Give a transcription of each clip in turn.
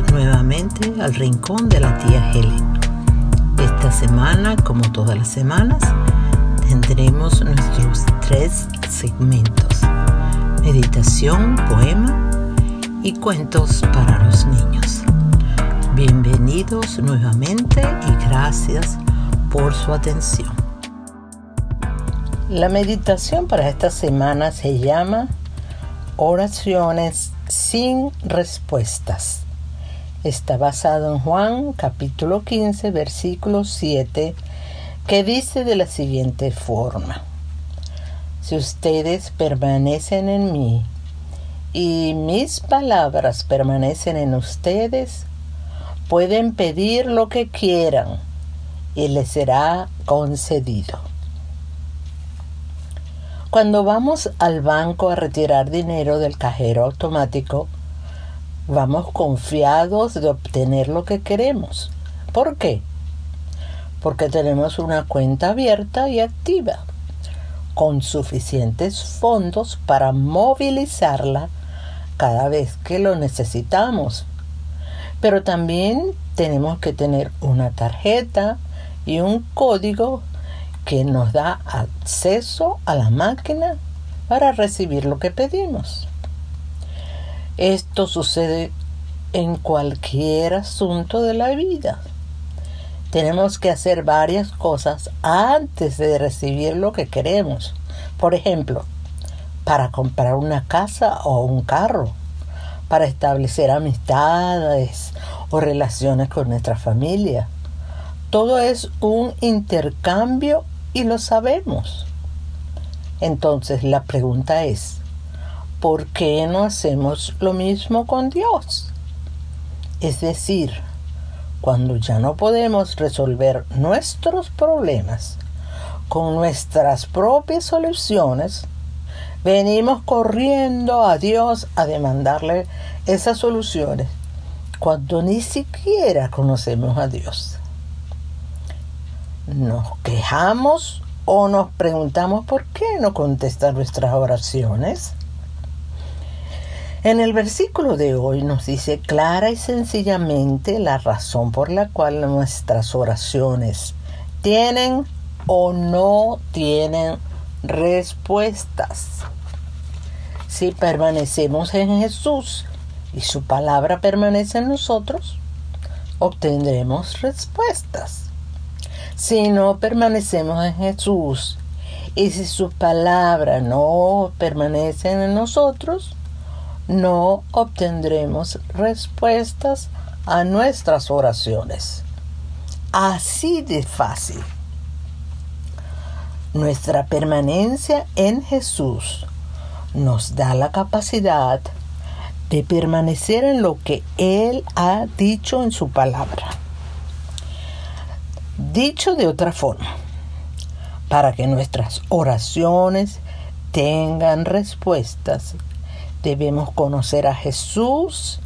Nuevamente al rincón de la tía Helen. Esta semana, como todas las semanas, tendremos nuestros tres segmentos. Meditación, poema y cuentos para los niños. Bienvenidos nuevamente y gracias por su atención. La meditación para esta semana se llama Oraciones sin respuestas. Está basado en Juan capítulo 15 versículo 7 que dice de la siguiente forma. Si ustedes permanecen en mí y mis palabras permanecen en ustedes, pueden pedir lo que quieran y les será concedido. Cuando vamos al banco a retirar dinero del cajero automático, vamos confiados de obtener lo que queremos. ¿Por qué? Porque tenemos una cuenta abierta y activa, con suficientes fondos para movilizarla cada vez que lo necesitamos. Pero también tenemos que tener una tarjeta y un código que nos da acceso a la máquina para recibir lo que pedimos. Esto sucede en cualquier asunto de la vida. Tenemos que hacer varias cosas antes de recibir lo que queremos. Por ejemplo, para comprar una casa o un carro, para establecer amistades o relaciones con nuestra familia. Todo es un intercambio y lo sabemos. Entonces la pregunta es, ¿por qué no hacemos lo mismo con Dios? Es decir, cuando ya no podemos resolver nuestros problemas con nuestras propias soluciones, venimos corriendo a Dios a demandarle esas soluciones cuando ni siquiera conocemos a Dios nos quejamos o nos preguntamos por qué no contesta nuestras oraciones. En el versículo de hoy nos dice clara y sencillamente la razón por la cual nuestras oraciones tienen o no tienen respuestas. Si permanecemos en Jesús y su palabra permanece en nosotros, obtendremos respuestas si no permanecemos en Jesús y si sus palabras no permanecen en nosotros, no obtendremos respuestas a nuestras oraciones. Así de fácil. Nuestra permanencia en Jesús nos da la capacidad de permanecer en lo que Él ha dicho en su palabra. Dicho de otra forma, para que nuestras oraciones tengan respuestas, debemos conocer a Jesús,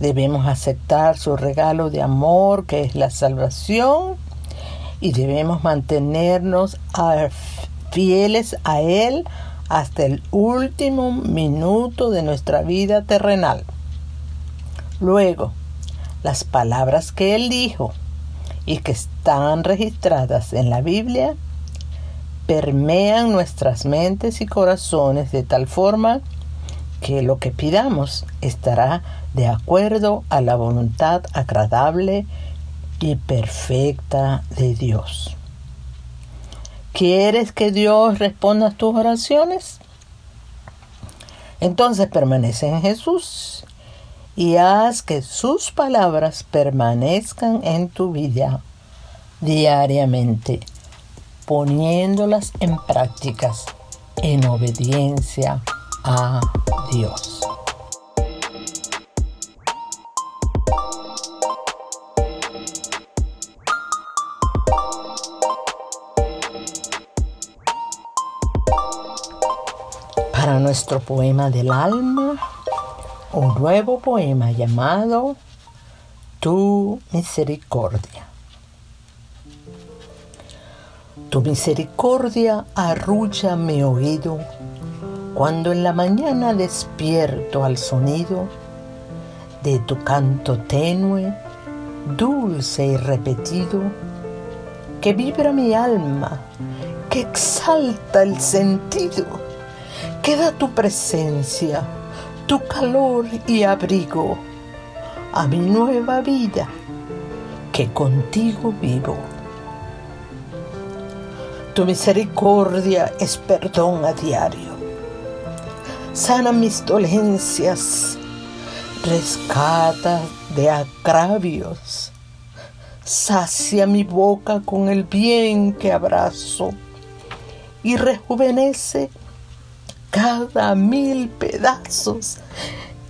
debemos aceptar su regalo de amor que es la salvación y debemos mantenernos fieles a Él hasta el último minuto de nuestra vida terrenal. Luego, las palabras que Él dijo y que están registradas en la Biblia permean nuestras mentes y corazones de tal forma que lo que pidamos estará de acuerdo a la voluntad agradable y perfecta de Dios. ¿Quieres que Dios responda a tus oraciones? Entonces permanece en Jesús y haz que sus palabras permanezcan en tu vida diariamente, poniéndolas en prácticas en obediencia a Para nuestro poema del alma, un nuevo poema llamado Tu misericordia. Tu misericordia arrulla mi oído cuando en la mañana despierto al sonido de tu canto tenue, dulce y repetido, que vibra mi alma, que exalta el sentido, que da tu presencia, tu calor y abrigo a mi nueva vida, que contigo vivo. Tu misericordia es perdón a diario. Sana mis dolencias, rescata de agravios, sacia mi boca con el bien que abrazo. Y rejuvenece cada mil pedazos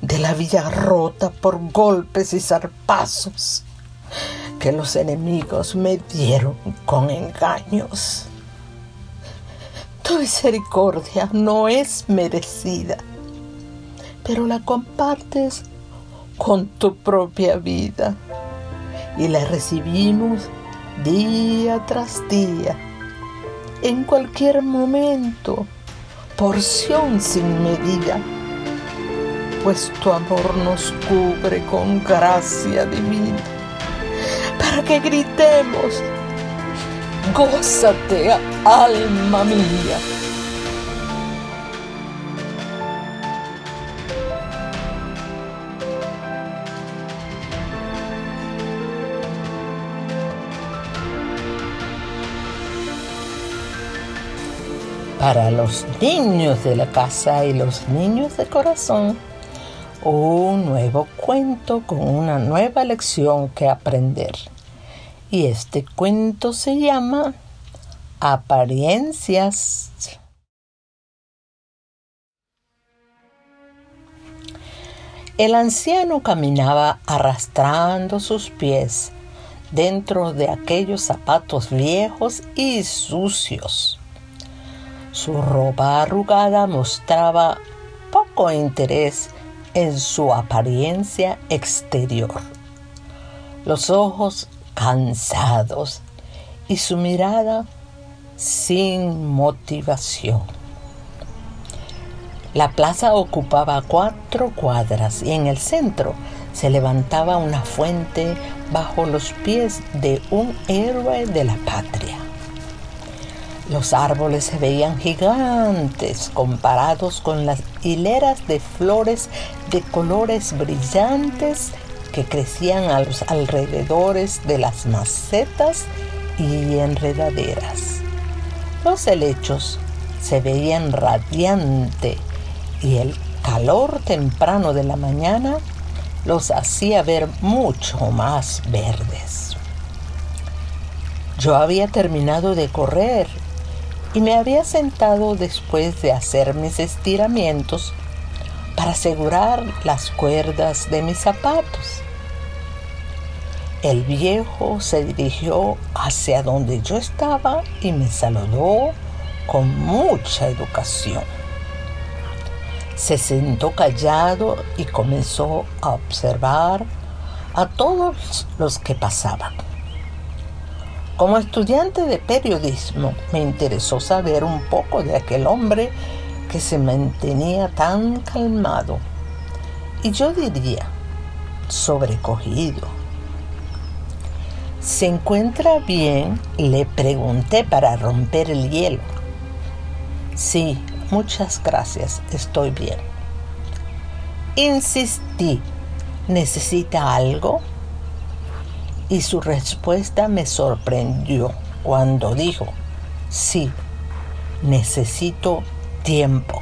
de la vida rota por golpes y zarpazos que los enemigos me dieron con engaños. Tu misericordia no es merecida, pero la compartes con tu propia vida y la recibimos día tras día, en cualquier momento, porción sin medida, pues tu amor nos cubre con gracia divina, para que gritemos Gózate, alma mía. Para los niños de la casa y los niños de corazón, un nuevo cuento con una nueva lección que aprender. Y este cuento se llama Apariencias. El anciano caminaba arrastrando sus pies dentro de aquellos zapatos viejos y sucios. Su ropa arrugada mostraba poco interés en su apariencia exterior. Los ojos cansados y su mirada sin motivación. La plaza ocupaba cuatro cuadras y en el centro se levantaba una fuente bajo los pies de un héroe de la patria. Los árboles se veían gigantes comparados con las hileras de flores de colores brillantes que crecían a los alrededores de las macetas y enredaderas. Los helechos se veían radiante y el calor temprano de la mañana los hacía ver mucho más verdes. Yo había terminado de correr y me había sentado después de hacer mis estiramientos para asegurar las cuerdas de mis zapatos. El viejo se dirigió hacia donde yo estaba y me saludó con mucha educación. Se sentó callado y comenzó a observar a todos los que pasaban. Como estudiante de periodismo me interesó saber un poco de aquel hombre que se mantenía tan calmado y yo diría sobrecogido. ¿Se encuentra bien? Le pregunté para romper el hielo. Sí, muchas gracias, estoy bien. Insistí, ¿necesita algo? Y su respuesta me sorprendió cuando dijo, sí, necesito tiempo.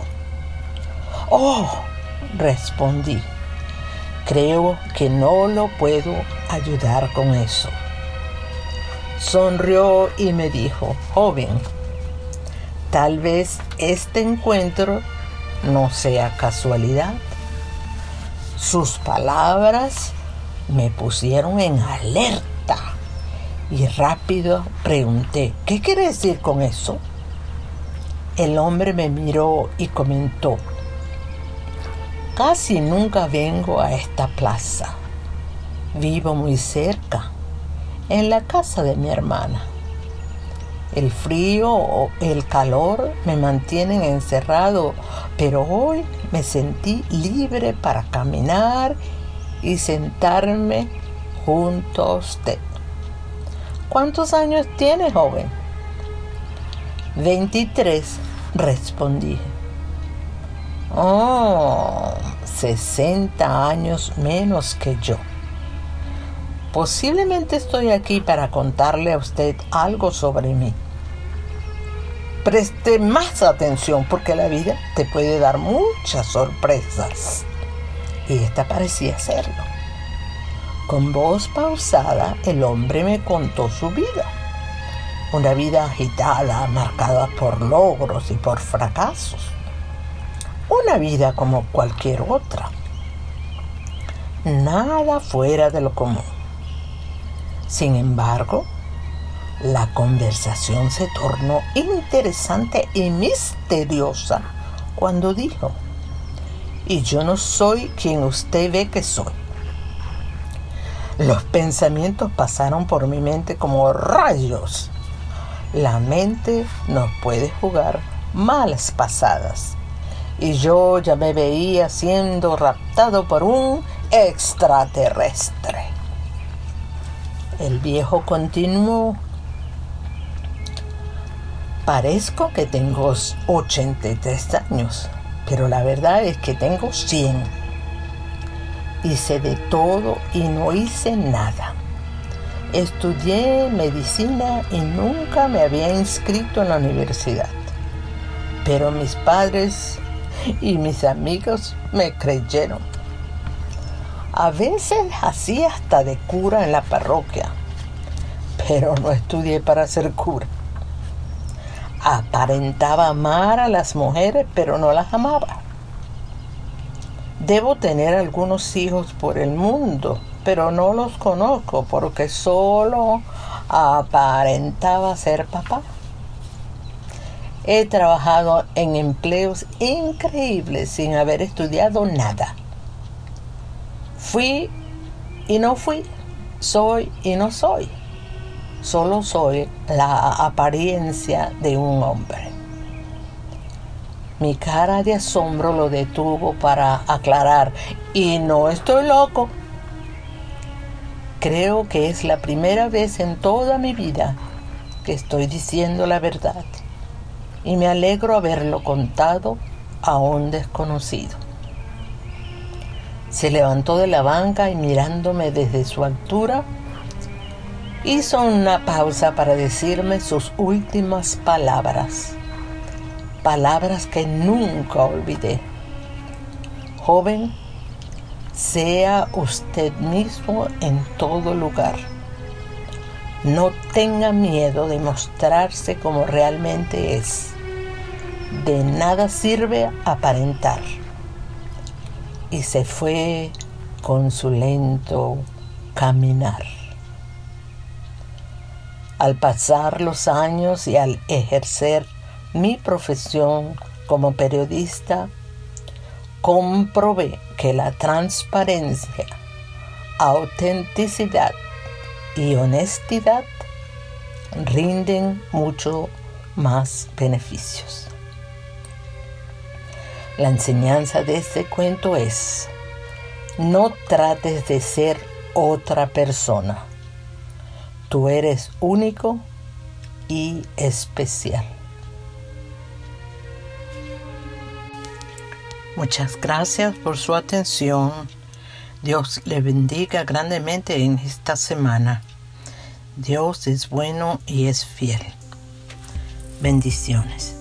Oh, respondí, creo que no lo puedo ayudar con eso. Sonrió y me dijo, joven, tal vez este encuentro no sea casualidad. Sus palabras me pusieron en alerta y rápido pregunté, ¿qué quiere decir con eso? El hombre me miró y comentó, casi nunca vengo a esta plaza. Vivo muy cerca, en la casa de mi hermana. El frío o el calor me mantienen encerrado, pero hoy me sentí libre para caminar y sentarme junto a usted. ¿Cuántos años tiene, joven? 23, respondí. Oh, 60 años menos que yo. Posiblemente estoy aquí para contarle a usted algo sobre mí. Preste más atención porque la vida te puede dar muchas sorpresas. Y esta parecía serlo. Con voz pausada, el hombre me contó su vida. Una vida agitada, marcada por logros y por fracasos. Una vida como cualquier otra. Nada fuera de lo común. Sin embargo, la conversación se tornó interesante y misteriosa cuando dijo, y yo no soy quien usted ve que soy. Los pensamientos pasaron por mi mente como rayos. La mente nos puede jugar malas pasadas. Y yo ya me veía siendo raptado por un extraterrestre. El viejo continuó Parezco que tengo 83 años, pero la verdad es que tengo 100. Hice de todo y no hice nada. Estudié medicina y nunca me había inscrito en la universidad. Pero mis padres y mis amigos me creyeron. A veces hacía hasta de cura en la parroquia, pero no estudié para ser cura. Aparentaba amar a las mujeres, pero no las amaba. Debo tener algunos hijos por el mundo, pero no los conozco porque solo aparentaba ser papá. He trabajado en empleos increíbles sin haber estudiado nada. Fui y no fui, soy y no soy solo soy la apariencia de un hombre. Mi cara de asombro lo detuvo para aclarar, y no estoy loco. Creo que es la primera vez en toda mi vida que estoy diciendo la verdad, y me alegro haberlo contado a un desconocido. Se levantó de la banca y mirándome desde su altura, hizo una pausa para decirme sus últimas palabras, palabras que nunca olvidé. Joven, sea usted mismo en todo lugar. No tenga miedo de mostrarse como realmente es. De nada sirve aparentar. Y se fue con su lento caminar. Al pasar los años y al ejercer mi profesión como periodista, comprobé que la transparencia, autenticidad y honestidad rinden mucho más beneficios. La enseñanza de este cuento es, no trates de ser otra persona Tú eres único y especial. Muchas gracias por su atención. Dios le bendiga grandemente en esta semana. Dios es bueno y es fiel. Bendiciones.